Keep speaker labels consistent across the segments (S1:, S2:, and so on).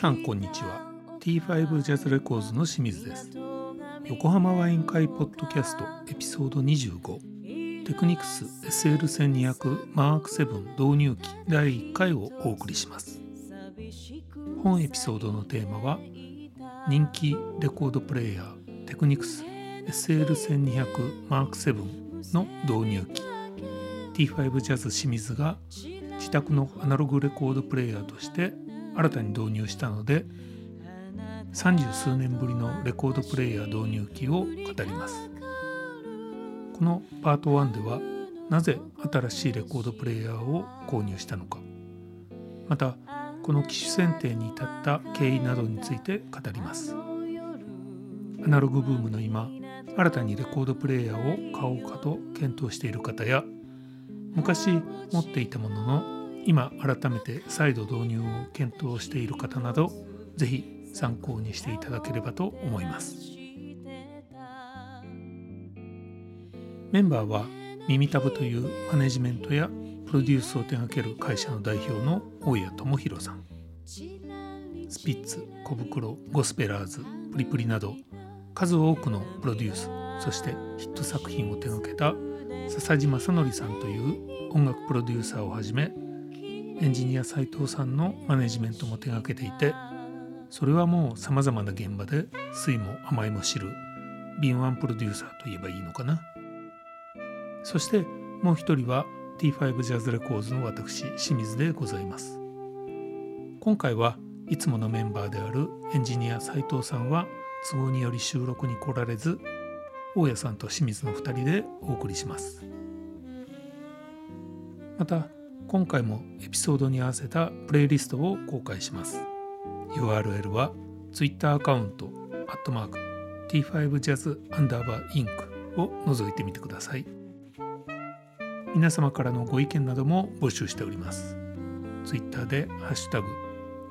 S1: さんこんにちは。T5 ジャズレコーズの清水です。横浜ワイン会ポッドキャストエピソード25テクニクス SL1200 マーク7導入機第1回をお送りします。本エピソードのテーマは人気レコードプレイヤーテクニクス SL1200 マーク7の導入機 T5 ジャズ清水が自宅のアナログレコードプレイヤーとして新たに導入したので三十数年ぶりのレコードプレイヤー導入機を語ります。このパート1ではなぜ新しいレコードプレイヤーを購入したのか。またこの機種選定に至った経緯などについて語ります。アナログブームの今新たにレコードプレイヤーを買おうかと検討している方や昔持っていたものの今改めて再度導入を検討している方などぜひ参考にしていただければと思います。メンバーは耳たぶというマネジメントやプロデュースを手掛ける会社の代表の大谷智弘さん。スピッツ小袋ゴスペラーズプリプリなど数多くのプロデュースそしてヒット作品を手掛けた笹島正則さんという音楽プロデューサーをはじめエンジニア斉藤さんのマネジメントも手掛けていてそれはもうさまざまな現場で酸いも甘いも知る敏腕プロデューサーといえばいいのかな。そしてもう一人は T5 ジャズレコーズの私清水でございます。今回はいつものメンバーであるエンジニア斉藤さんは都合により収録に来られず大家さんと清水の2人でお送りします。また今回もエピソードに合わせたプレイリストを公開します。URL は Twitter アカウントアットマーク T5Jazz アンダーバーインクを覗いてみてください。皆様からのご意見なども募集しております。Twitter でハッシュタグ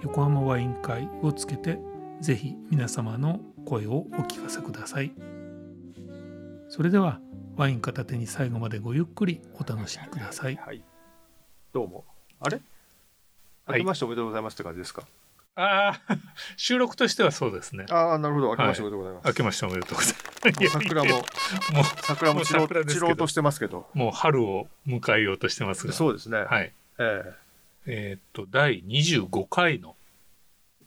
S1: 横浜ワイン会をつけてぜひ皆様の声をお聞かせください。それではワイン片手に最後までごゆっくりお楽しみください、
S2: はい、どうもあれ？明けましておめでとうございますって感じですか、
S1: ああ、収録としてはそうですね。
S2: ああ、なるほど。明けましておめでとうございます。
S1: 明けましておめでとうございます。
S2: 桜も、もう桜も散ろう散ろうとしてますけど。
S1: もう春を迎えようとしてますが。
S2: そうですね。
S1: はい。えー、えー、っと、第25回の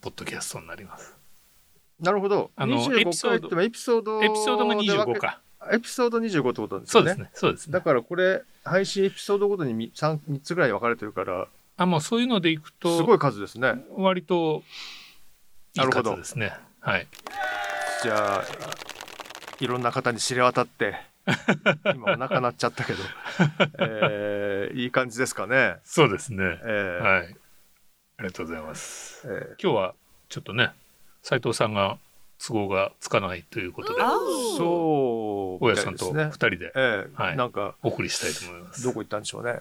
S1: ポッドキャストになります。
S2: なるほど。あの、エピソード、エピソード、
S1: エピソードが25か。
S2: エピソード25ってことですね。
S1: そうですね。そうです、ね、
S2: だからこれ、配信エピソードごとに 3, 3つぐらい分かれてるから、
S1: あ、もうそういうのでいくと、
S2: すごい数ですね。
S1: 割と、いい数ですね。はい。
S2: じゃあ、いろんな方に知れ渡って、今お腹鳴っちゃったけど、えー、いい感じですかね。
S1: そうですね。えー、はい。ありがとうございます。えー、今日はちょっとね、斉藤さんが都合がつかないということで、
S2: そう、
S1: 大家さんと二人で、
S2: えー、はい、なんか
S1: お送りしたいと思います。
S2: どこ行ったんでしょうね。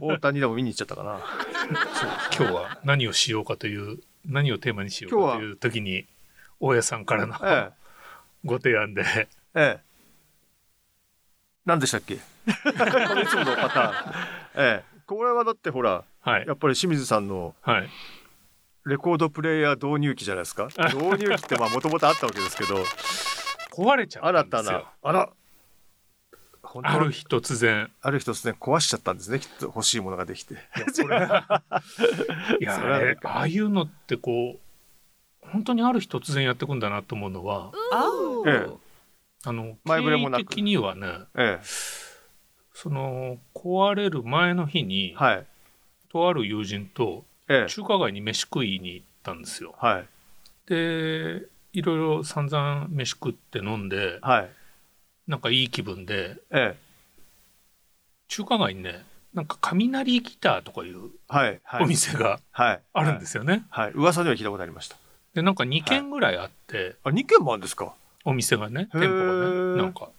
S2: 大谷でも見に行っちゃったかな。
S1: 今日は何をしようかという何をテーマにしようかという時に大家さんからの、ええ、ご提案で。
S2: ええ。何でしたっけ？このいつものパターン。ええ。これはだってほら、はい、やっぱり清水さんの、はい、レコードプレイヤー導入機じゃないですか。導入機ってまあもともとあったわけですけど。
S1: 壊れちゃったんですよ。新たな。
S2: あら。
S1: ある日突然。
S2: ある日突然壊しちゃったんですねきっと欲しいものができて。い
S1: や ああいうのってこう本当にある日突然やってくんだなと思うのは、ええ、あの前触れもなく。的にはね、ええ、その壊れる前の日に、はい、とある友人と中華街に飯食いに行ったんですよ。はい、でいろいろ散々飯食って飲んで、はい。なんかいい気分で、ええ、中華街にねなんか雷ギターとかいうお店があるんですよね。
S2: はい、はい。はい、噂では聞いたことありました。
S1: でなんか2軒ぐらいあって、
S2: あ2軒もあるんですか？
S1: お店がね店舗がねなんか。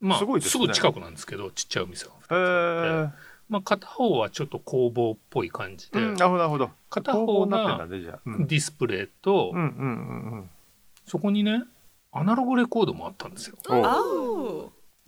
S1: まあす,、ね、すぐ近くなんですけどちっちゃいお店が2つまあ、片方はちょっと工房っぽい感じで、
S2: うん、なるほど
S1: 片方がディスプレイと、そこにねアナログレコードもあったんですよ。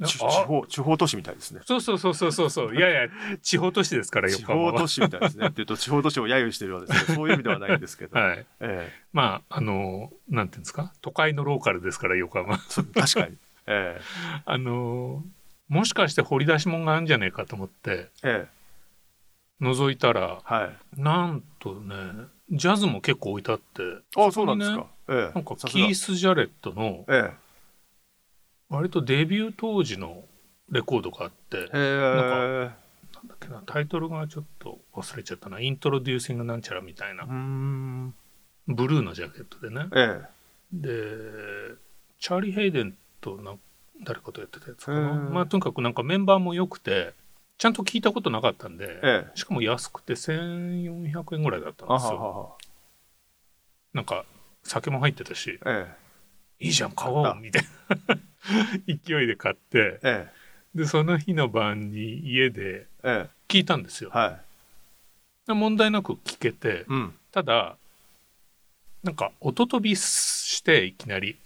S2: 地方地方都市みたいですね。
S3: そうそうそうそうそうそう いやいや地方都市ですから
S2: 地方都市みたいですね。っていうと地方都市を揶揄してるようですけどそういう意味ではないんですけど。
S3: はい。ええ、まああのなんていうんですか？都会のローカルですから横浜。
S2: 確かに。ええ、
S3: あのもしかして掘り出し物があるんじゃねえかと思って、ええ、覗いたら、はい、なんとねジャズも結構置いてあって
S2: あそうなんですか、
S3: ええ、なんかキース・ジャレットの、ええ、割とデビュー当時のレコードがあってなんかなんだっけなタイトルがちょっと忘れちゃったな「イントロデューシングなんちゃら」みたいな。ブルーのジャケットでね、ええ、でチャーリー・ヘイデンとな誰かとやってたやつかな。まあとにかくなんかメンバーも良くてちゃんと聞いたことなかったんで、ええ、しかも安くて1400円ぐらいだったんですよ。なんか酒も入ってたし、ええ、いいじゃん買おうみたいな。勢いで買って、ええ、でその日の晩に家で聞いたんですよ、はい、問題なく聞けて、うん、ただなんか音飛びしていきなり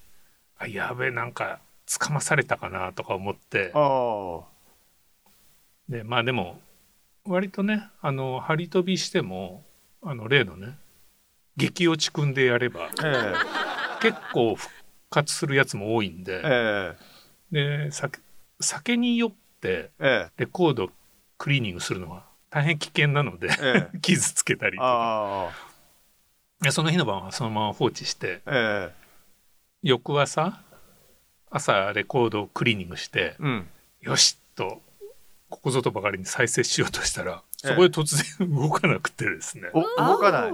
S3: あやべえなんかつかまされたかなとか思って。でまあでも割とねあの張り飛びしてもあの例のね激落ち組んでやれば、えー、結構復活するやつも多いんで、えー、で酒酒によってレコードクリーニングするのは大変危険なので、えー、傷つけたりとか。その日の晩はそのまま放置して、翌朝朝レコードをクリーニングして、うん、よしとここぞとばかりに再生しようとしたら、そこで突然動かなくてですね。
S2: 動かない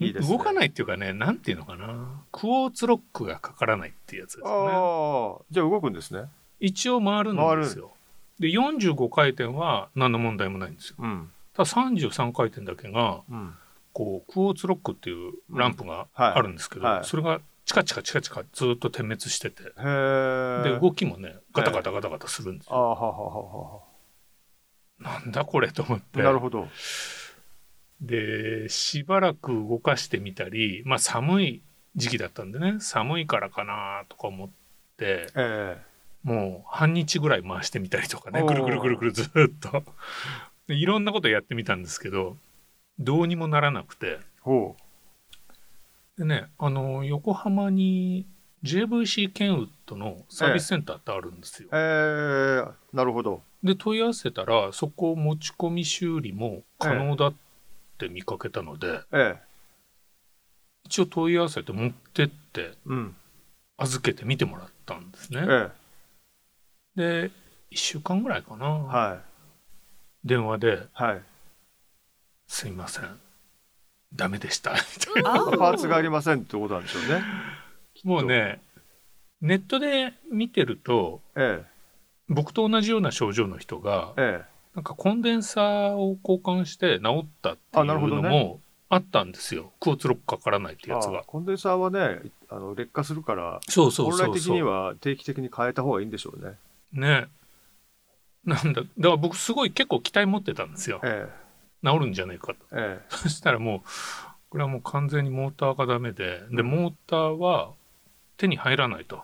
S3: いいね、動かないっていうかね、なんていうのかな。クォーツロックがかからないっていうやつですね。あ
S2: あ、じゃあ動くんですね。
S3: 一応回るんですよ。で、45回転は何の問題もないんですよ。うん、ただ33回転だけが、うん、こう、クォーツロックっていうランプがあるんですけど、うんはい、それがチカチカチカチカずっと点滅してて、で、動きもね、ガタガタガタガタするんですよ。あははははなんだこれと思って。
S2: なるほど。
S3: で、しばらく動かしてみたり、まあ寒い時期だったんでね、寒いからかなとか思って、えー、もう半日ぐらい回してみたりとかね、ぐるぐるぐるぐるずっといろんなことやってみたんですけど、どうにもならなくて。でね、あの、横浜に JVC ケンウッドのサービスセンターってあるんですよ。
S2: えー、えー、なるほど。
S3: で問い合わせたらそこ持ち込み修理も可能だって見かけたので、ええ、一応問い合わせて持ってって、うん、預けて見てもらったんですね。ええ、で1週間ぐらいかな、はい、電話で、はい、すいません。ダメでした」
S2: パーツがありませんってことなんでしょうね。
S3: もうねネットで見てると、ええ、僕と同じような症状の人が、ええ、なんかコンデンサーを交換して治ったっていうのもあったんですよ。クォーツロックかからないってやつが。
S2: コンデンサーはね、あの劣化するから、そうそう本来的には定期的に変えた方がいいんでしょうね。
S3: ね。なんだ、だから僕すごい結構期待持ってたんですよ。ええ、治るんじゃないかと。ええ、そしたらもう、これはもう完全にモーターがダメで、で、モーターは手に入らないと。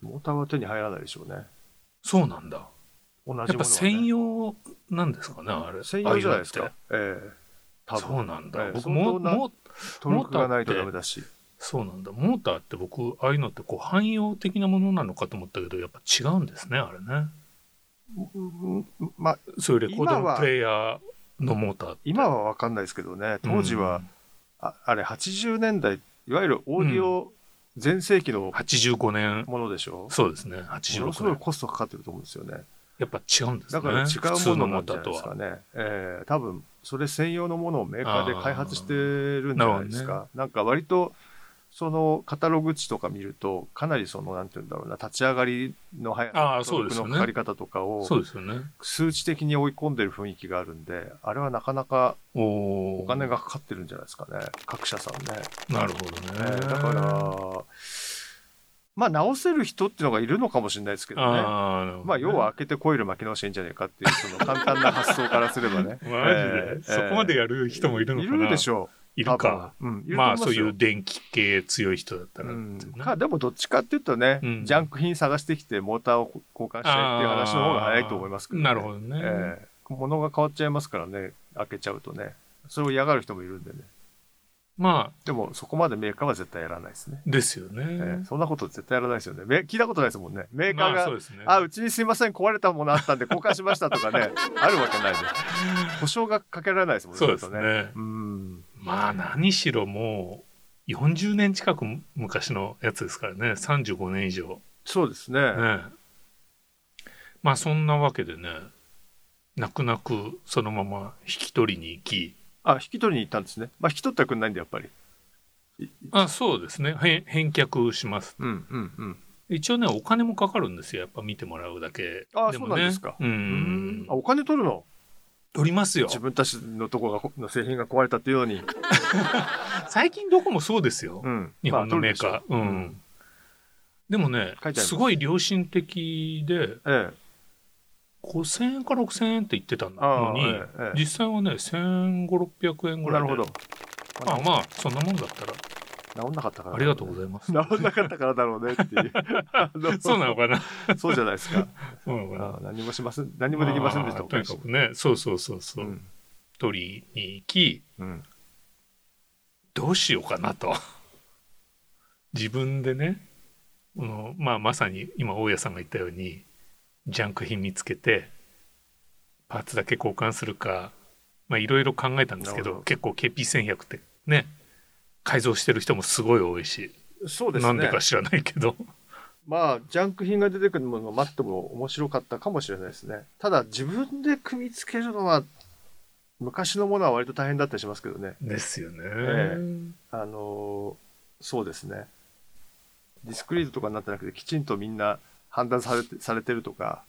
S2: モーターは手に入らないでしょうね。
S3: そうなんだ。同じ、ね、やっぱ専用なんですかね、あれ。
S2: 専用じゃないですか。ええ。
S3: ー、そうなんだ。えー、僕も、も、
S2: トルクがないとダメだし。
S3: そうなんだ。モーターって僕、ああいうのってこう汎用的なものなのかと思ったけど、やっぱ違うんですね、あれね。まあ、そういうレコードのプレイヤーのモーター
S2: 今は分かんないですけどね、当時は、うん、ああれ、80年代、いわゆるオーディオ全盛期の
S3: 85年。
S2: ものでしょ？
S3: そうですね86
S2: 年。ものすごいコストかかってると思うんですよね
S3: やっぱ違うんですね。
S2: だから違うものなんじゃないですかね。えー、多分それ専用のものをメーカーで開発してるんじゃないですか、ね、なんか割とそのカタログ値とか見るとかなりそのなんて言うんだろうな立ち上がりの速さのかかり方とかを数値的に追い込んでる雰囲気があるんであれはなかなかお金がかかってるんじゃないですかね。各社さんね。
S3: なるほどね、
S2: えー、だからまあ直せる人っていうのがいるのかもしれないですけどね。あまあ要は開けてコイル巻き直していいんじゃないかっていうその簡単な発想からすればね。
S3: マジで、えー、そこまでやる人もいるのかな？
S2: いるでしょう。
S3: いるか、うん、まあそういう電気系強い人だったら、うん、
S2: かでもどっちかっていうとね、うん、ジャンク品探してきてモーターを交換したいっていう話の方が早いと思いますけど、
S3: ね、なるほどね、え
S2: ー、物が変わっちゃいますからね開けちゃうとね。それを嫌がる人もいるんでね
S3: まあ。
S2: でもそこまでメーカーは絶対やらないですね。
S3: ですよね、え
S2: ー、そんなこと絶対やらないですよね。聞いたことないですもんね。メーカーが、まあ、うね、あうちにすいません壊れたものあったんで交換しましたとかね。あるわけないで保証がかけられないですもん
S3: ねそうですね。うん。まあ何しろもう40年近く昔のやつですからね。35年以上。
S2: そうですね。ね。
S3: まあそんなわけでね泣く泣くそのまま引き取りに行き
S2: あ引き取りに行ったんですね。まあ引き取ってはくんないんでやっぱり。
S3: あそうですね。返却します、
S2: うんうんうん、
S3: 一応ねお金もかかるんですよ。やっぱ見てもらうだけ
S2: あ、ね、そうなんですか。うん。あお金取るの？
S3: 取りますよ。
S2: 自分たちのとこがの製品が壊れたっていうように。
S3: 最近どこもそうですよ、うん、日本のメーカー、まあ、うん、うん、でもねすごい良心的で、ええ、5000円か6000円って言ってたのに、ええ、実際はね1500600円ぐらいでなるほどまあまあそんなもんだったら
S2: 治んなかったから、
S3: ね、ありがとうございます。治
S2: んなかったからだろうねっていう。
S3: そうなのかな。
S2: そうじゃないですか。
S3: そうなのか
S2: な。何もしません、何もできませんでした。
S3: とにかくね、そうそうそうそう。うん、取りに行き、うん、どうしようかなと。自分でね、このまあまさに今大家さんが言ったように、ジャンク品見つけて、パーツだけ交換するか、まあいろいろ考えたんですけど、ど。結構 KP1100 ってね、改造してる人もすごい多いし
S2: そうですね。
S3: なんでか知らないけど。
S2: まあジャンク品が出てくるものが待っても面白かったかもしれないですね。ただ自分で組み付けるのは昔のものは割と大変だったりしますけどね。
S3: ですよね、
S2: ええ、あのそうですね。ディスクリートとかになってなくてきちんとみんな判断されてされてるとか。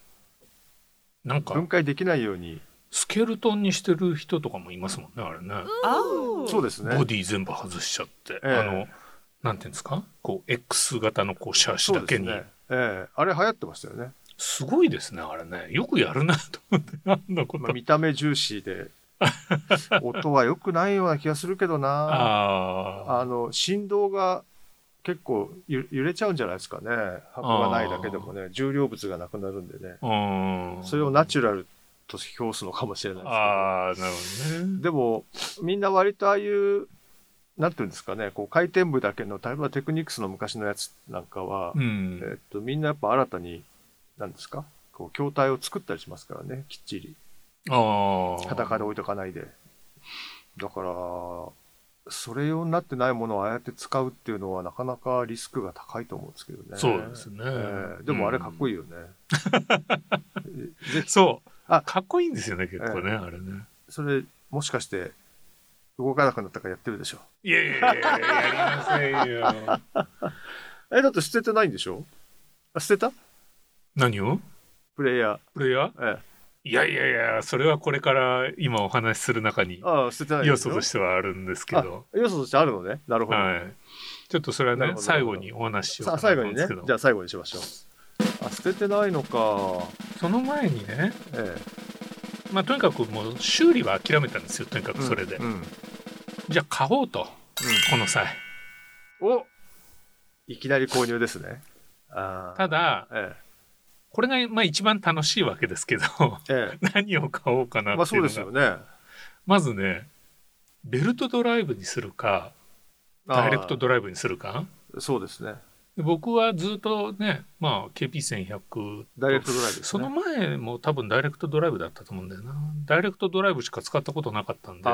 S3: なんか
S2: 分解できないように。
S3: スケルトンにしてる人とかもいますもんねあれね。
S2: そうですね。
S3: ボディ全部外しちゃって、えー、あのなんていうんですか？こう X 型のこうシャーシだけに、ね。
S2: えー、あれ流行ってましたよね。
S3: すごいですねあれね。よくやるなと思って。あんなこと、まあ、
S2: 見た目重視で。音は良くないような気がするけどな。あの振動が結構揺れちゃうんじゃないですかね。箱がないだけでもね。重量物がなくなるんでね。それをナチュラルと評すのかもしれないですけど。
S3: あなるほどね。
S2: でもみんな割とああいうなんていうんですかね。こう回転部だけの例えばテクニクスの昔のやつなんかは、うん、えっと、みんなやっぱ新たに何ですか？こう筐体を作ったりしますからね。きっちり。裸で置いとかないで。だからそれ用になってないものをああやって使うっていうのはなかなかリスクが高いと思うんですけどね。
S3: そうですね、え
S2: ー、でもあれかっこいいよね、
S3: うん、そう。あ。かっこいいんですよね結構ね、えー、あれね。
S2: それもしかして動かなくなったからやってるでしょ？
S3: いやいやいややりませんよ。
S2: えだって捨ててないんでしょ？捨てた？
S3: 何を？
S2: プレイヤー。
S3: プレイヤー？ええいやいやいやそれはこれから今お話しする中に要素としてはある
S2: んですけど。要素としてあるのね。なるほど、はい、
S3: ちょっとそれはね最後にお話ししようかな
S2: 最後にね。じゃあ最後にしましょう。あ捨ててないのか。
S3: その前にね、ええ、まあとにかくもう修理は諦めたんですよとにかくそれで、うんうん、じゃあ買おうと、うん、この際。
S2: おいきなり購入ですね。
S3: ただ、ええこれがまあ一番楽しいわけですけど、ええ、何を買おうかなっていうのが、まあ、そうですよね。まずねベルトドライブにするかダイレクトドライブにするか？
S2: そうですね。
S3: 僕はずっとね、まあ、KP1100
S2: ダイレクトドライブ、ね、
S3: その前も多分ダイレクトドライブだったと思うんだよな。ダイレクトドライブしか使ったことなかったんで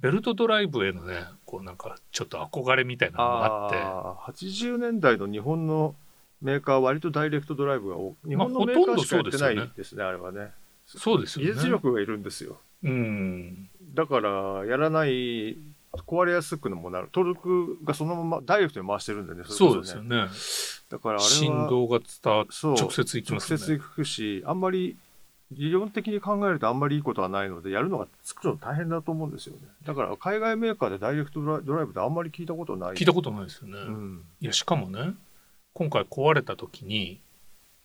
S3: ベルトドライブへのねこうなんかちょっと憧れみたいなのがあって。あ
S2: 80年代の日本のメーカーは割とダイレクトドライブが多日本のメーカーしかやってないですね、まあ、あれはね。
S3: そうですよ
S2: ね。技術力がいるんですよ。うん。だからやらない壊れやすくもなる。トルクがそのままダイレクトに回してるんでね
S3: そう、ですよね。
S2: だからあれは
S3: 振動が伝わ直接いきます
S2: ね。直接いくしあんまり理論的に考えるとあんまりいいことはないのでやるのが作るの大変だと思うんですよね。だから海外メーカーでダイレクトドライブってあんまり聞いたことない。
S3: 聞いたことないですよね、うん、いやしかもね今回壊れた時に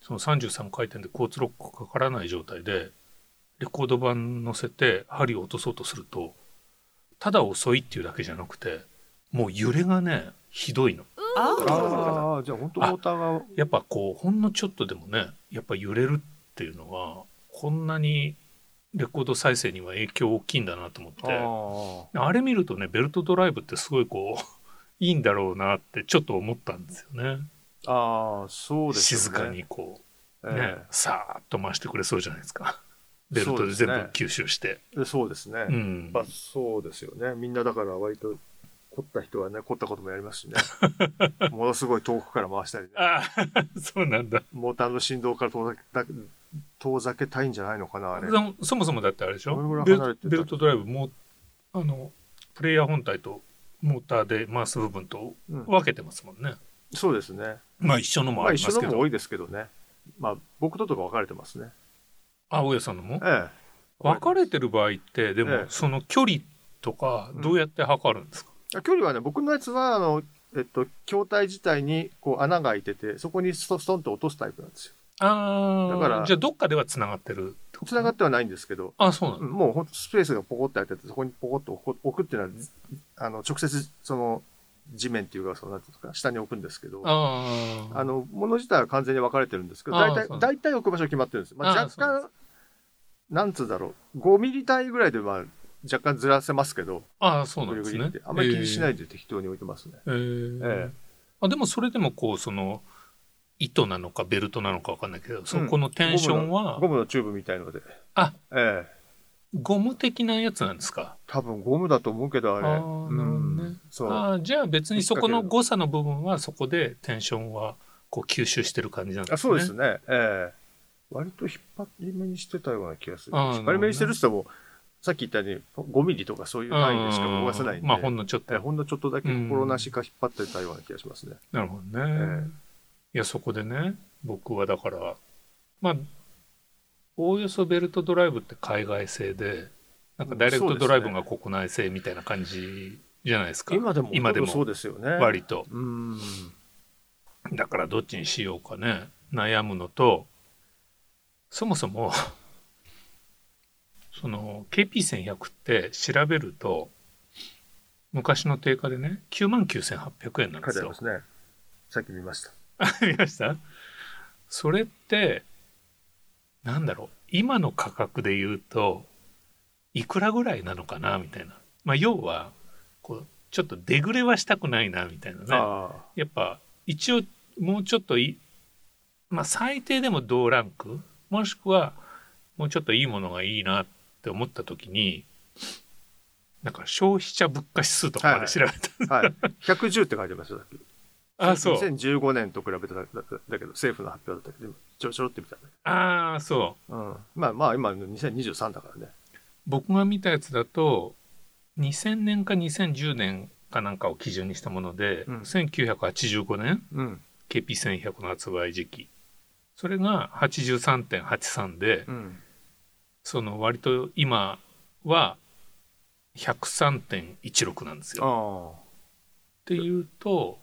S3: その33回転でコーツロックかからない状態でレコード盤乗せて針を落とそうとするとただ遅いっていうだけじゃなくてもう揺れがねひどいの。
S2: ああじゃあ本当モーターが
S3: やっぱこうほんのちょっとでもねやっぱ揺れるっていうのはこんなにレコード再生には影響大きいんだなと思ってあれ見るとねベルトドライブってすごいこういいんだろうなってちょっと思ったんですよね。
S2: ああそうです
S3: ね。静かにこう、ね、え。ー、さーっと回してくれそうじゃないですか。ベルトで全部吸収して。
S2: そうですね。うん、まあそうですよね。みんなだから割と凝った人はね凝ったこともやりますしね。ものすごい遠くから回したりね。
S3: あそうなんだ。
S2: モーターの振動から遠ざけ遠ざけたいんじゃないのかなあれ。
S3: そもそもだってあれでしょ？ベルトドライブもあのプレイヤー本体とモーターで回す部分と分けてますもんね、
S2: うん、そうですね。
S3: まあ一緒のもありますけど、まあ、一緒の
S2: も多いですけどね。まあ僕ととか分かれてますね。
S3: あ大家さんのも？
S2: ええ。
S3: 分かれてる場合ってでもその距離とかどうやって測るんですか、
S2: 距離はね、僕のやつは、あの、えっと、筐体自体にこう穴が開いてて、そこにストンと落とすタイプなんですよ。
S3: ああ、だから、じゃあどっかでは繋がってる
S2: 繋がってはないんですけど、
S3: あそうなの？
S2: もうほんとスペースがポコって開いてて、そこにポコッと置くっていうのは、あの、直接、その、地面っていうか、そうなんていうか、下に置くんですけど、
S3: あ
S2: あの、もの自体は完全に分かれてるんですけど、大体、大体置く場所決まってるんです。まあ、若干、なんつうだろう、5ミリ単位ぐらいで、まあ、若干ずらせますけど、
S3: ああ、そうなんですね。
S2: あんまり気にしないで適当に置いてますね。
S3: えー、えー、あでもそれでもこう、その、糸なのかベルトなのか分かんないけど、そこのテンションは、
S2: ゴムのチューブみたいので。
S3: あ、
S2: ええ。
S3: ゴム的なやつなんですか？
S2: 多分ゴムだと思うけどあれ。あ
S3: うあじゃあ別にそこの誤差の部分はそこでテンションはこう吸収してる感じなんですね。あ
S2: そうですね。ええ割と引っ張り目にしてたような気がする。引っ張り目にしてるって言っても、さっき言ったように5ミリとかそういう単位でしか動かせないんで、
S3: まあ、ほんのちょっと、
S2: ほんのちょっとだけ心なしか引っ張ってたような気がしますね。
S3: なるほどね。えー、いやそこでね僕はだからまあおおよそベルトドライブって海外製でなんかダイレクトドライブが国内製みたいな感じじゃないですか。
S2: 今でも今でもそうですよね。
S3: 割と。
S2: うん
S3: だからどっちにしようかね悩むのとそもそも その KP1100 って調べると昔の定価でね9万9800円なんですよ。
S2: すね。さっき見ました。
S3: 見ました？それってなんだろう今の価格で言うといくらぐらいなのかなみたいな。まあ要はちょっとデグレはしたくないなみたいなね。やっぱ一応もうちょっといまあ最低でも同ランクもしくはもうちょっといいものがいいなっって思った時になんか消費者物価指数とかまで調べ
S2: た、はいはい、110って書いてますよ
S3: あそう。
S2: 2015年と比べてだだけど政府の発表だったけどちょろちょろって見たね。
S3: ああそ
S2: う、うん、まあまあ今2023だからね。
S3: 僕が見たやつだと2000年か2010年かなんかを基準にしたもので、うん、1985年、うん、KP1100 の発売時期。それが83.83で、うん。その割と今は103.16なんですよ。っていうと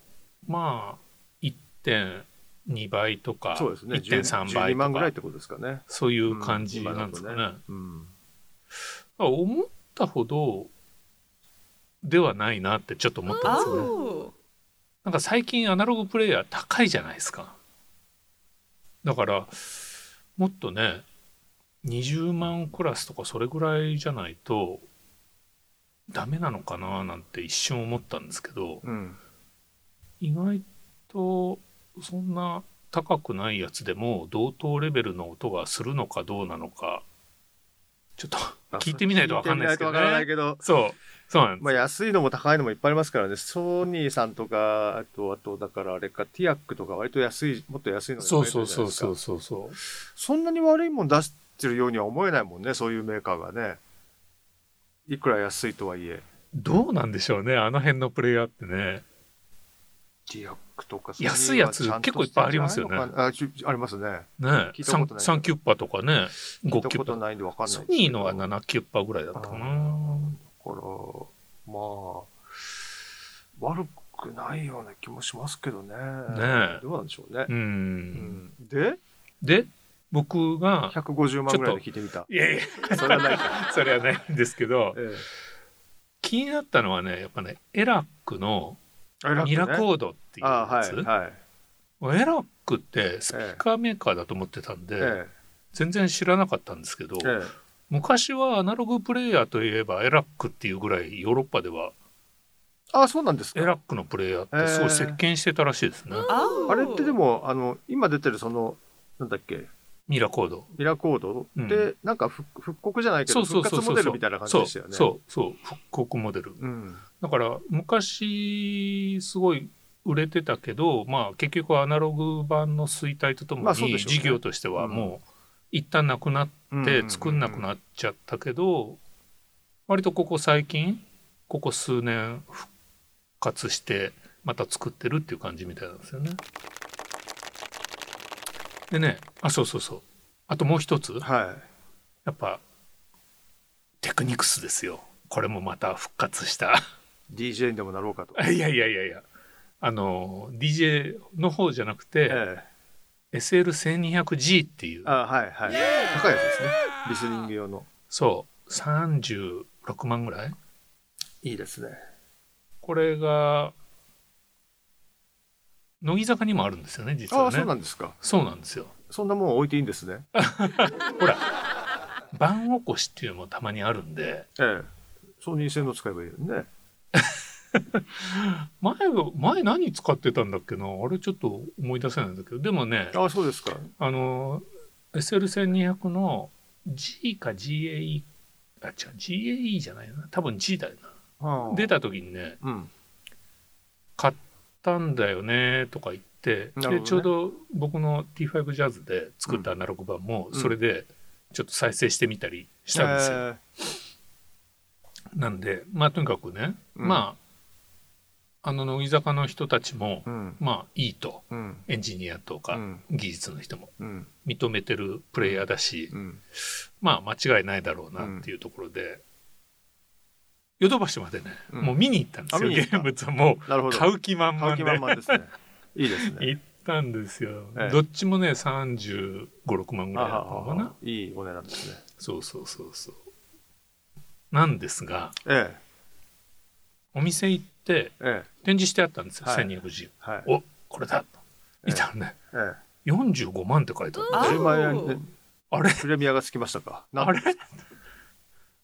S3: まあ1.2倍とか、そうですね、1.3倍とか
S2: ってことですかね。
S3: そういう感じなんですかね。
S2: うん、ね。
S3: うん、思ったほどではないなってちょっと思ったんですよね。なんか最近アナログプレイヤー高いじゃないですか。だからもっとね20万クラスとかそれぐらいじゃないとダメなのかななんて一瞬思ったんですけど、
S2: うん、
S3: 意外とそんな高くないやつでも同等レベルの音がするのかどうなのかちょっと聞いてみないと分かんないですけどね。
S2: けど
S3: そうそうなんです。
S2: まあ安いのも高いのもいっぱいありますからね。ソニーさんとか、あと、あと、だからあれか、ティアックとか割と安い、もっと安いのが
S3: そうそうそうそうそうそう。
S2: そんなに悪いもん出しってるようには思えないもんねそういうメーカーがねいくら安いとはいえ
S3: どうなんでしょうねあの辺のプレイヤーってね
S2: ディアックとか
S3: 安いやつ結構いっぱいありますよね。
S2: あありますね。
S3: ね3キュッパとかね。
S2: 5キュッパないんで分かんないソ
S3: ニーのは7キュッパぐらいだったかな。だから
S2: まあ悪くないような気もしますけどね。
S3: ね
S2: どうなんでしょうね。
S3: うん、
S2: で？
S3: で僕が
S2: 150万ぐらいで聞いてみた。
S3: いやいや。それはない それはないんですけど、ええ、気になったのはねやっぱねエラックのミラコードっていうやつ、ねはいはい、エラックってスピーカーメーカーだと思ってたんで、ええ、全然知らなかったんですけど、え、昔はアナログプレーヤーといえばエラックっていうぐらいヨーロッパでは
S2: あそうなんです
S3: エラックのプレイヤーってすごい席巻してたらしいですね。
S2: あれってでもあの今出てるそのなんだっけ？
S3: ミラコード。
S2: ミラコード？って、うん、なんか復刻じゃないけど復活モデルみたいな感じでしたよね。
S3: そう。そう。復刻モデル。うん、だから昔すごい売れてたけど、まあ結局アナログ版の衰退とともに、事業としてはもう一旦なくなって作んなくなっちゃったけど、割とここ最近ここ数年復活してまた作ってるっていう感じみたいなんですよね。でねあそうそうそう。あともう一つ、はい、やっぱテクニクスですよ。これもまた復活した。
S2: DJ にでもなろうかと。
S3: いやいやいやいや。あの DJ の方じゃなくて、ええ、SL1200G っていう。
S2: あはいはい。高いやつですね。リスニング用の。
S3: そう。36万ぐらい。
S2: いいですね。
S3: これが乃木坂にもあるんですよね実はね。
S2: あそうなんですか。
S3: そうなんですよ。
S2: そんなもん置いていいんですね。
S3: ほら番起こしっていうのもたまにあるんで。ええ。
S2: ソニー製の使えばいいよね。
S3: 前前何使ってたんだっけな？あれちょっと思い出せないんだけど。でもね
S2: あそうですか。
S3: あの SL1200 の G か GAE あ違う GAE じゃないな。多分 G だよな。出た時にね、うん、買ったんだよねとか言って、ね、でちょうど僕の T5 ジャズで作ったアナログ版もそれでちょっと再生してみたりしたんですよ。うん、なんでまあとにかくね、うん、まああの乃木坂の人たちも、うん、まあいいと、エンジニアとか、技術の人も認めてるプレイヤーだし、まあ間違いないだろうなっていうところで。ヨドバシまでね、うん、もう見に行ったんですよ現物はもう買う気満々で。
S2: 満々ですね。いいですね。
S3: 行ったんですよ、ええ、どっちもね3 5六万ぐらいだったのかな。い
S2: いお値段ですね。
S3: そうそうそうそう。なんですが、ええ、お店行って、ええ、展示してあったんですよ、はい、1210、はい、おこれだ。と見たらね、ええ、45万って書いてある
S2: 10万円あれ？プレミアがつきましたか。
S3: あれ？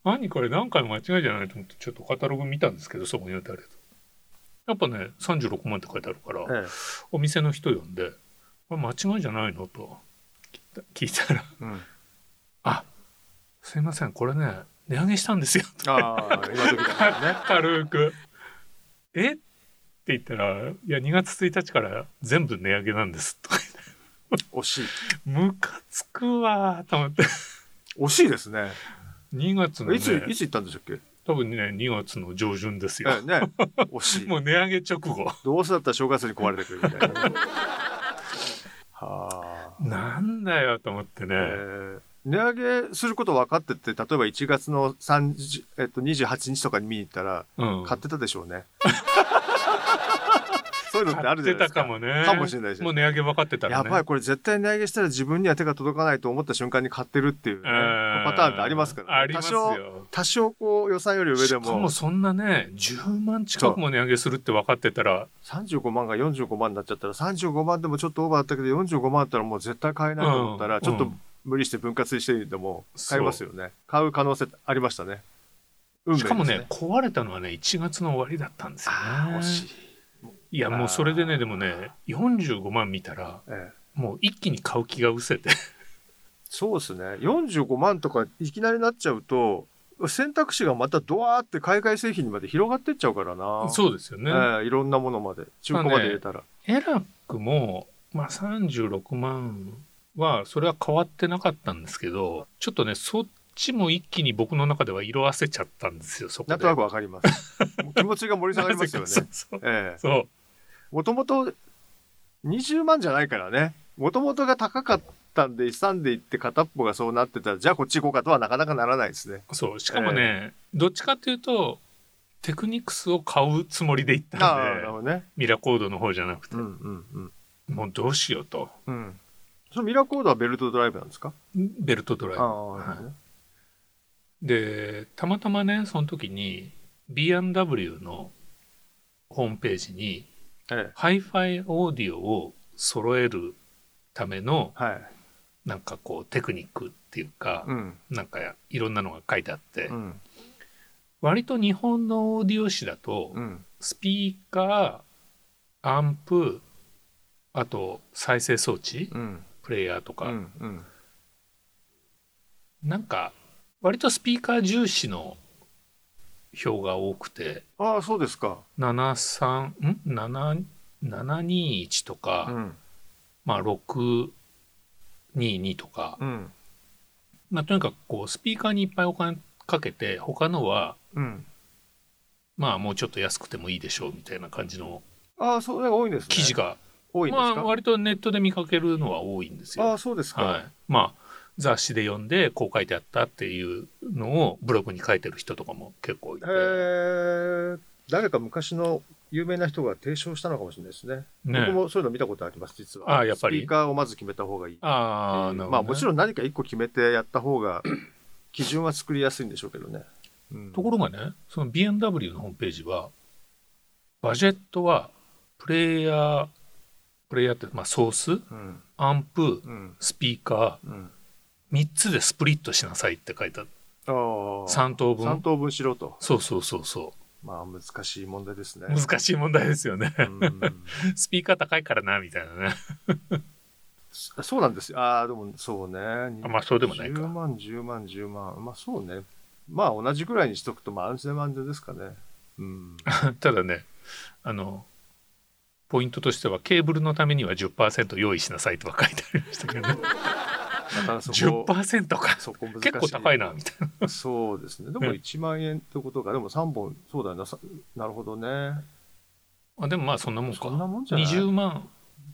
S3: 何これ何回も間違いじゃないと思ってちょっとカタログ見たんですけどそこに置いてあるやっぱね36万って書いてあるから、ええ、お店の人呼んで「これ間違いじゃないの?」と聞いたら「うん、あすいませんこれね値上げしたんですよ」あ今時だね。軽く「え？っ?」て言ったら「いや2月1日から全部値上げなんです」とか
S2: 言って。惜しい。
S3: ムカつくわと思って。
S2: 惜しいですね
S3: 2月の、ね、
S2: いついつ行ったんでしたっけ？
S3: 多分ね2月の上旬ですよ。
S2: ね、惜しい。
S3: もう値上げ直後。
S2: どうせだったら正月に壊れてくるみたいな。
S3: はあ。なんだよと思ってね。え
S2: ー値上げすること分かってて例えば1月の30、えっと、28日とかに見に行ったら、買ってたでしょうね。そういうのってあるじゃないですか。かもね。かもしれないし。
S3: もう値上げ分かってた
S2: ら、ね、やばい、これ絶対値上げしたら自分には手が届かないと思った瞬間に買ってるっていう、ね、パターンってありますから、
S3: ね、多少、
S2: 多少こう予算より上でも。しか
S3: もそんなね、10万近くも値上げするって分かってたら。
S2: 35万が45万になっちゃったら、35万でもちょっとオーバーだったけど、45万だったらもう絶対買えないと思ったら、ちょっと無理して分割してでも買いますよね。買う可能性ありましたね。
S3: ねしかもね、壊れたのはね、1月の終わりだったんですよね。惜しい。いやもうそれでねでもね45万見たら、ええ、もう一気に買う気が失せて。
S2: そうですね。45万とかいきなりなっちゃうと選択肢がまたドワーって海外製品にまで広がってっちゃうからな。
S3: そうですよね、え
S2: ー、いろんなものまで。中古まで入れたら、ね、
S3: エラックも、まあ、36万はそれは変わってなかったんですけどちょっとねそっちも一気に僕の中では色あせちゃったんですよそこ
S2: なんとなくわかります。気持ちが盛り下がりますよね。そう。ええ、そうもともと20万じゃないからね。もともとが高かったんで、勇んでいって片っぽがそうなってたら、じゃあこっち行こうかとはなかなかならないですね。
S3: そう。しかもね、えー、どっちかっていうと、テクニクスを買うつもりで行ったんで、ね、ミラコードの方じゃなくて、うんうんうん、もうどうしようと。うん、
S2: そのミラコードはベルトドライブなんですか？
S3: ベルトドライブ。はい、で、たまたまね、その時に、B&W のホームページに、ええ、ハイファイオーディオを揃えるための、はい、なんかこうテクニックっていうか、うん、なんかいろんなのが書いてあって、うん、割と日本のオーディオ誌だと、うん、スピーカーアンプあと再生装置、うん、プレイヤーとか、うんうん、なんか割とスピーカー重視の表が多くて。
S2: ああそうですか。
S3: 73ん？721とか、うん、まあ622とか、うん、まあとにかくこうスピーカーにいっぱいお金かけて他のは、うん、まあもうちょっと安くてもいいでしょうみたいな感じの
S2: ああそれが多いんです、ね、
S3: 記事が。多いんですか、まあ、割とネットで見かけるのは多いんですよ。
S2: ああそうですか、
S3: はい、まあ雑誌で読んでこう書いてあったっていうのをブログに書いてる人とかも結構いて。
S2: 誰か昔の有名な人が提唱したのかもしれないですね。ね僕もそういうの見たことあります、実は。
S3: あやっぱり。
S2: スピーカーをまず決めた方がいい。ああ、ね、まあもちろん何か一個決めてやった方が、基準は作りやすいんでしょうけどね。
S3: うん、ところがね、その B&W のホームページは、バジェットはプレイヤー、プレイヤーって、まあ、ソース、うん、アンプ、うん、スピーカー、うん、3つでスプリットしなさいって書いてある。3等分。
S2: 3等分しろと。
S3: そうそうそうそう。
S2: まあ難しい問題ですね。
S3: 難しい問題ですよね。スピーカー高いからな、みたいなね。
S2: そうなんですよ。ああ、でもそうね。
S3: あまあそうでもないか。
S2: 10万、10万、10万。まあそうね。まあ同じぐらいにしとくと、まあ安全安全ですかね。
S3: うん、ただね、あの、ポイントとしてはケーブルのためには10%用意しなさいとは書いてありましたけどね。だからそこ10%か。そこ難しい。結構高いなみたいな。
S2: そうですね。でも1万円ってことか、でも3本そうだよな。なるほどね。
S3: あでもまあそんなもんか。
S2: そんなもんじゃない？20
S3: 万。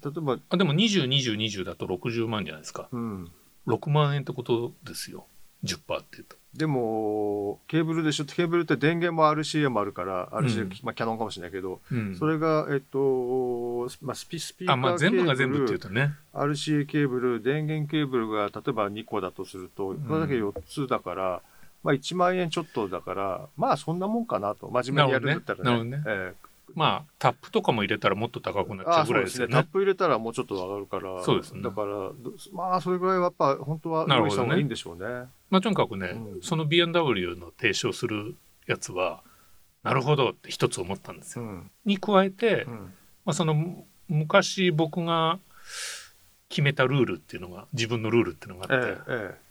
S3: 例えばあでも202020だと60万じゃないですか、うん、6万円ってことですよ10%っていうと
S2: でもケーブルでしょ？ケーブルって電源も RCA もあるから RCA、うん、まあ、キャノンかもしれないけど、うん、それが、えっとまあ、スピスピーカーケーブルあ、まあ、全部が全部っていうとね。RCA ケーブル電源ケーブルが例えば2個だとするとこれだけ4つだから、まあ、1万円ちょっとだからまあそんなもんかなと。真面目にやるんだったらね。ね、えー
S3: まあタップとかも入れたらもっと高くなっちゃうぐらいですね、ね、
S2: タップ入れたらもうちょっと上がるから。
S3: そうですね。
S2: だからまあそれぐらいはやっぱ本当は用意した方がいいんでしょうね、ね、
S3: まあとにかくね、うん、その B&W の提唱するやつはなるほどって一つ思ったんですよ、うん、に加えて、うん、まあその昔僕が決めたルールっていうのが自分のルールっていうのがあって、ええええ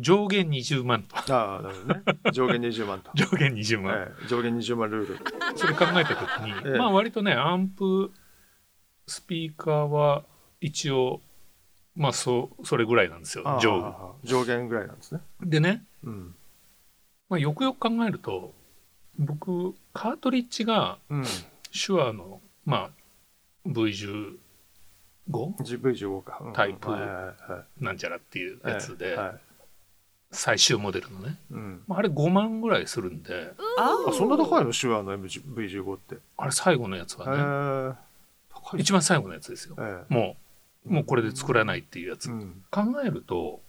S3: 上限20万と。
S2: ああ、なるほどね。上限20万と。
S3: 上限20万、
S2: ええ、上限20万ルー
S3: ル。それ考えたときに、え、まあ割とね、アンプ、スピーカーは一応、まあそそれぐらいなんですよ、上
S2: 上限ぐらいなんですね。
S3: でね、うん、まあ、よくよく考えると、僕、カートリッジが、手話の、まあ、V15?
S2: V15 か。
S3: タイプなんちゃらっていうやつで、はいはい最終モデルのね、うん、あれ5万ぐらいするんで。
S2: あそんな高いの？手話の V15 って。
S3: あれ最後のやつはね。一番最後のやつですよ、えー、もうもうこれで作らないっていうやつ、うん、考えると。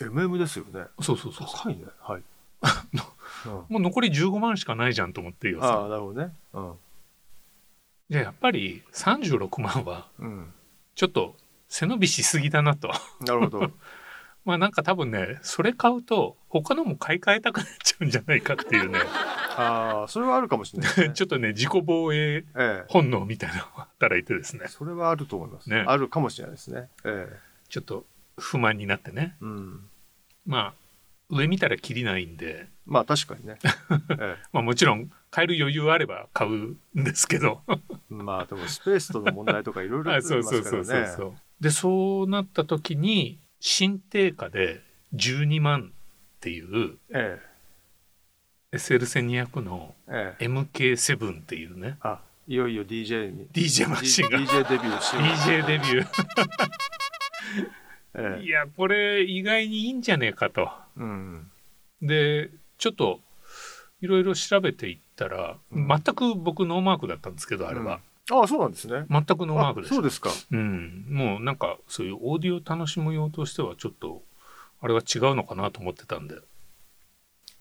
S2: MM ですよね。
S3: そうそうそう
S2: 高いね。はい。
S3: もう残り15万しかないじゃんと思って
S2: ああなるほどね、うん、
S3: じゃあやっぱり36万はちょっと背伸びしすぎだなと。
S2: なるほど
S3: まあなんか多分ねそれ買うと他のも買い替えたくなっちゃうんじゃないかっていうね。
S2: ああそれはあるかもしれない、
S3: ね、ちょっとね自己防衛本能みたいなのが働いてですね、
S2: それはあると思います、ね、あるかもしれないですね、ええ、
S3: ちょっと不満になってね、うん、まあ上見たらきりないんで。
S2: まあ確かにね、
S3: ええ、まあもちろん買える余裕あれば買うんですけど。
S2: まあでもスペースとの問題とかいろいろありますからね。そうそうそうそう。
S3: でそうなった時に新定価で12万っていう、ええ、SL1200 の MK7 っていうね、
S2: あいよいよ DJ に。
S3: DJ マシンが。
S2: DJ デビューし
S3: DJ デビュー。ええ、いやこれ意外にいいんじゃねえかと、うん、でちょっといろいろ調べていったら、うん、全く僕ノーマークだったんですけどあれは、
S2: ああそうなんですね
S3: 全くノーマークです
S2: そうですか
S3: うんもうなんかそういうオーディオ楽しむ用としてはちょっとあれは違うのかなと思ってたんで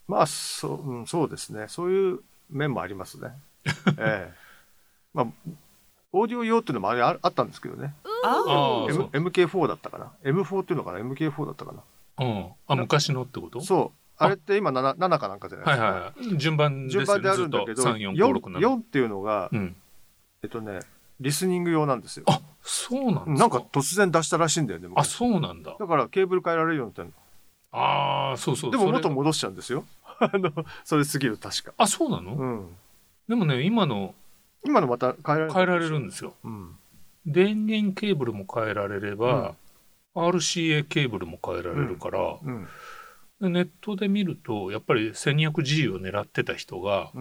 S2: まあそう,、うん、そうですねそういう面もありますね。ええまあ、オーディオ用っていうのもあれああったんですけどね。
S3: あ
S2: M、MK4 だったかな。M4 っていうのかな ?MK4 だったかな。
S3: うん。あ、昔のってこと？
S2: そう。あれって今 7, 7かなんかじゃないですか。
S3: はいはい、順番
S2: ですよね。順番であるんだけど、4, 4っていうのが、うん、えっとね、リスニング用なんですよ。
S3: あ、そうなん
S2: なんか突然出したらしいんだよね。
S3: あ、そうなんだ。
S2: だからケーブル変えられるようになってんの。
S3: ああ、そうそう。
S2: でも元戻しちゃうんですよ。あの、それすぎる確か。
S3: あ、そうなの？
S2: うん。
S3: でもね、今の、
S2: 今のまた変えられ
S3: る変えられるんですよ。うん。電源ケーブルも変えられれば、うん、RCA ケーブルも変えられるから、うんうん、ネットで見るとやっぱり 1200G を狙ってた人が、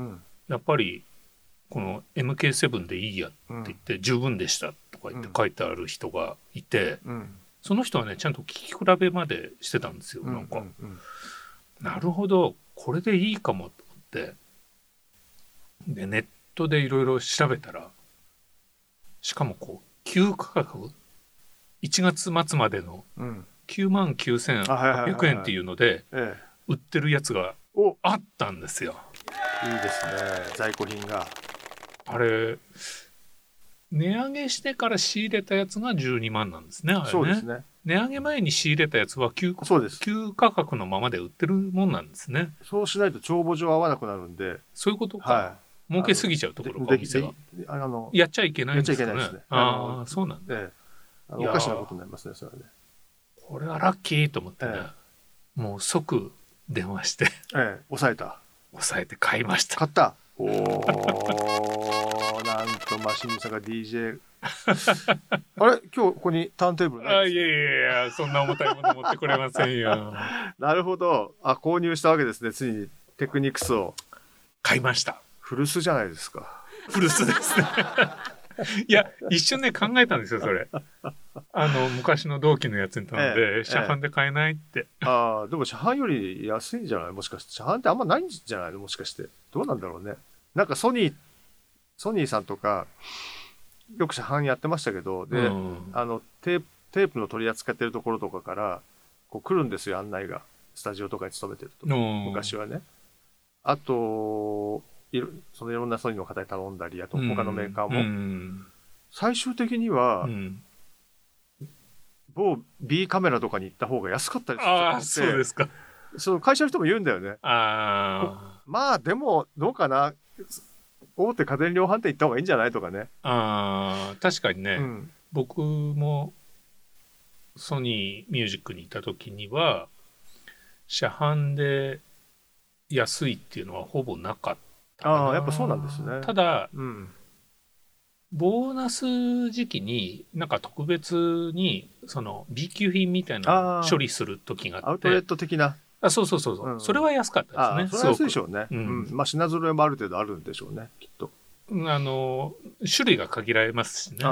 S3: やっぱりこの MK7 でいいやって言って十分でしたとか言って書いてある人がいて、その人はねちゃんと聞き比べまでしてたんですよなんか、なるほどこれでいいかもと思って。でネットでいろいろ調べたらしかもこう旧価格1月末までの9万9800円っていうので売ってるやつがあったんですよ。
S2: いいですね在庫品が。
S3: あれ値上げしてから仕入れたやつが12万なんですねあれね。そうですね値上げ前に仕入れたやつは旧旧価格のままで売ってるもんなんですね。
S2: そうしないと帳簿上合わなくなるんで。
S3: そういうことか。はい儲けすぎちゃうところか、お店が。あのやっちゃいけないんですかね。やっちゃいけないですね。ああ、そうなんだ。え
S2: え、おかしなことになりますね、それはね。
S3: これはラッキーと思ってね、ええ、もう即電話して、
S2: ええ、抑えた。
S3: 抑えて買いました。
S2: 買ったおおなんとマシンさんが DJ あれ？今日ここにターンテーブル
S3: あいやいやいやそんな重たいもの持ってこれませんよ
S2: なるほどあ購入したわけですねついにテクニクスを
S3: 買いました
S2: 古巣じゃないですか。
S3: 古巣ですね。いや、一瞬ね、考えたんですよ、それ。あの、昔の同期のやつに頼んで、ええ、車販で買えないって。
S2: ああ、でも車販より安いんじゃない？もしかして。車販ってあんまないんじゃないの？もしかして。どうなんだろうね。なんかソニー、ソニーさんとか、よく車販やってましたけど、で、うん、あのテープ、テープの取り扱ってるところとかから、こう来るんですよ、案内が。スタジオとかに勤めてると。昔はね。あと、いろそのいろんなソニーの方に頼んだりあと他のメーカーも、うん、最終的には、うん、某 B カメラとかに行った方が安かったりする
S3: あそうですか。
S2: その会社の人も言うんだよね。あまあでもどうかな大手家電量販店行った方がいいんじゃないとかね。
S3: あ確かにね、うん、僕もソニーミュージックに行った時には車販で安いっていうのはほぼなかった
S2: ああやっぱそうなんですね。
S3: ただ、うん、ボーナス時期になんか特別にその B 級品みたいな処理する時があって。
S2: アウトレット的な
S3: あそうそうそうそう、うん、それは安かったですね。
S2: それは安いでしょうね、うん、まあ品揃えもある程度あるんでしょうねきっと。
S3: あの種類が限られますしね。た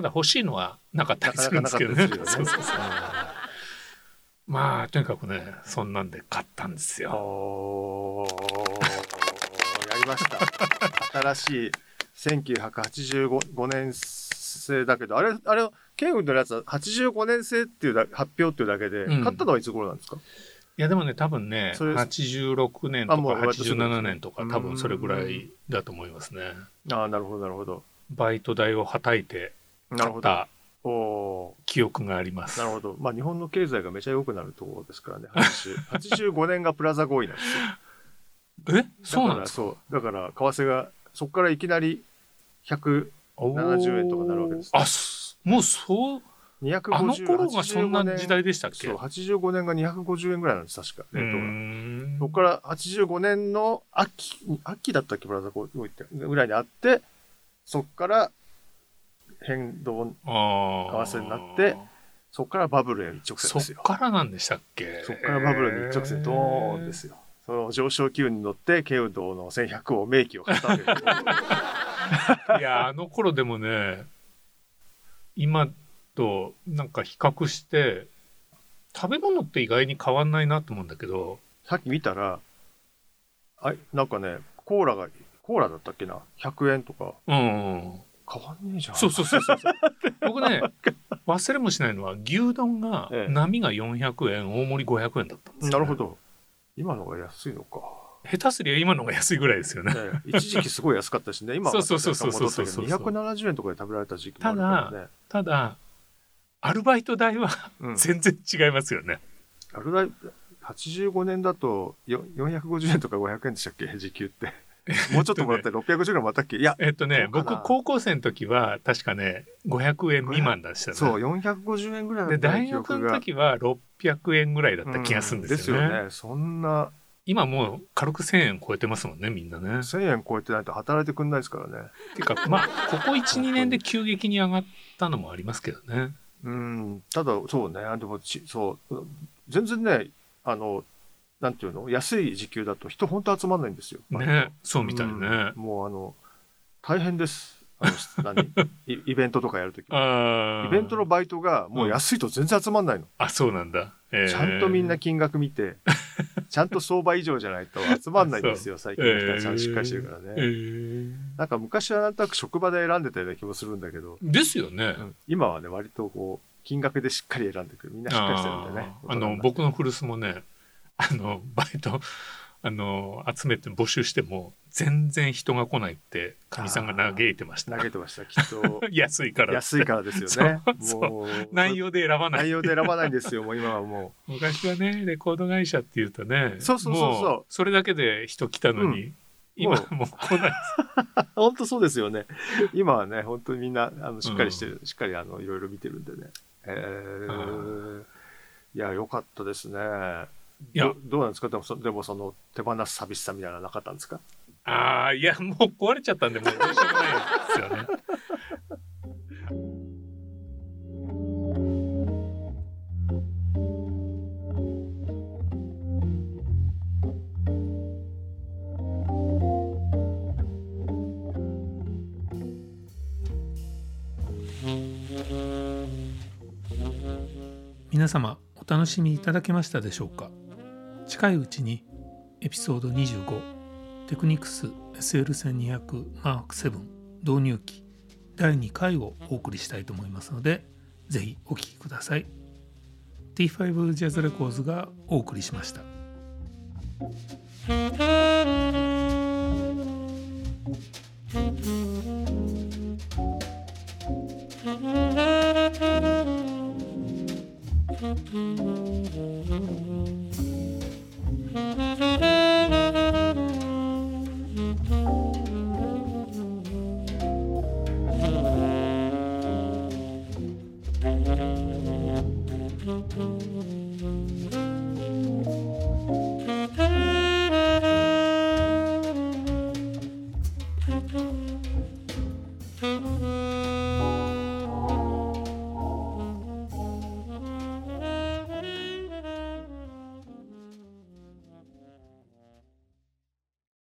S3: だ欲しいのはなかったりするんですけどね。まあとにかくねそんなんで買ったんですよ。
S2: ました。新しい1985年製だけどあれあれケンウッドのやつは85年製っていうだ発表っていうだけで、うん、買ったのはいつ頃なんですか？
S3: いやでもね多分ね86年とか87年とか多分それぐらいだと思いますね。
S2: ああなるほどなるほど。
S3: バイト代をはたいて買った記憶があります。
S2: なるほど。まあ日本の経済がめちゃ良くなるところですからね85 年がプラザ合意なんですよ。
S3: え？そうなんです
S2: か？そう。だから為替がそこからいきなり170円とかなるわけです、
S3: ね、あもうそう250あの頃がそんな時代でしたっけ？そう
S2: 85年が250円ぐらいなんです確かレートが。そこから85年の秋秋だったっけブラザーコーってぐらいにあってそこから変動為替になってそこからバブルへ一直線ですよ。
S3: そこからなんでしたっけ？
S2: そこからバブルに一直線ドーンですよ。その上昇気運に乗って慶応道の1100を名機を買ったわけです
S3: いやあの頃でもね今となんか比較して食べ物って意外に変わんないなと思うんだけど
S2: さっき見たらあなんかねコーラがコーラだったっけな？100円とか、うん、変わんねえじゃん
S3: そうそうそうそう 僕ね忘れもしないのは牛丼が、波が400円大盛り500円だったんです、
S2: ね、なるほど今のが安いのか。
S3: 下手すりゃ今のが安いぐらいですよね。ね
S2: 一時期すごい安かったしね。今はそうそうそうそうそうそう。270円とかで食べられた時期もあるからね。
S3: ただ、ただ、アルバイト代は全然違いますよね。
S2: アルバイト、85年だと450円とか500円でしたっけ？時給って。もうちょっともらって650円もらったっけ？いや。
S3: えっとね、僕高校生の時は確かね、500円未満でしたね。
S2: そう、450円ぐらいだ
S3: ったで、大学の時は600円ぐらいだった気がするんですよね。うん、ですよね。
S2: そんな。
S3: 今もう軽く1000円超えてますもんね、みんなね。
S2: 1000円超えてないと働いてくんないですからね。
S3: っていうか、まあ、ここ1、2年で急激に上がったのもありますけどね。
S2: うん、ただ、そうね、でもち、そう、全然ね、あの、なんていうの？安い時給だと人本当集まんないんですよ。
S3: ね。そうみたいね、
S2: うん、もうあの大変です。あの何？イベントとかやるとき。イベントのバイトがもう安いと全然集まんないの。うん、
S3: あそうなんだ、
S2: えー、ちゃんとみんな金額見て ちゃんと相場以上じゃないと集まんないんですよ最近の人は。ちゃんとしっかりしてるからね、えー、なんか昔はなんとなく職場で選んでたような気もするんだけど。
S3: ですよね、
S2: うん、今はね割とこう金額でしっかり選んでくるみんなしっかりしてるんでね。
S3: あの僕の古巣もねあのバイトあの集めて募集しても全然人が来ないってかみさんが嘆いてました。
S2: 嘆いてましたきっと。
S3: 安いから。
S2: 安いからですよね。
S3: 内容で選ばない。
S2: 内容で選ばないんですよもう今はも
S3: う。昔はねレコード会社っていうとね
S2: そうそうそうそう。
S3: それだけで人来たのに、うん、今もう来ない
S2: 本当そうですよね。今はね本当にみんなあのしっかりして、うん、しっかりあのいろいろ見てるんでね。えー、いや良かったですね。いや。どうなんですか？でもそでもその手放す寂しさみたいなのなかったんですか？
S3: ああいやもう壊れちゃったんでもうどうしようもないですよね。
S1: 皆様お楽しみいただけましたでしょうか？近いうちにエピソード25テクニクス SL1200M7 導入機第2回をお送りしたいと思いますので是非お聴きください。T5 ジャズレコーズがお送りしました。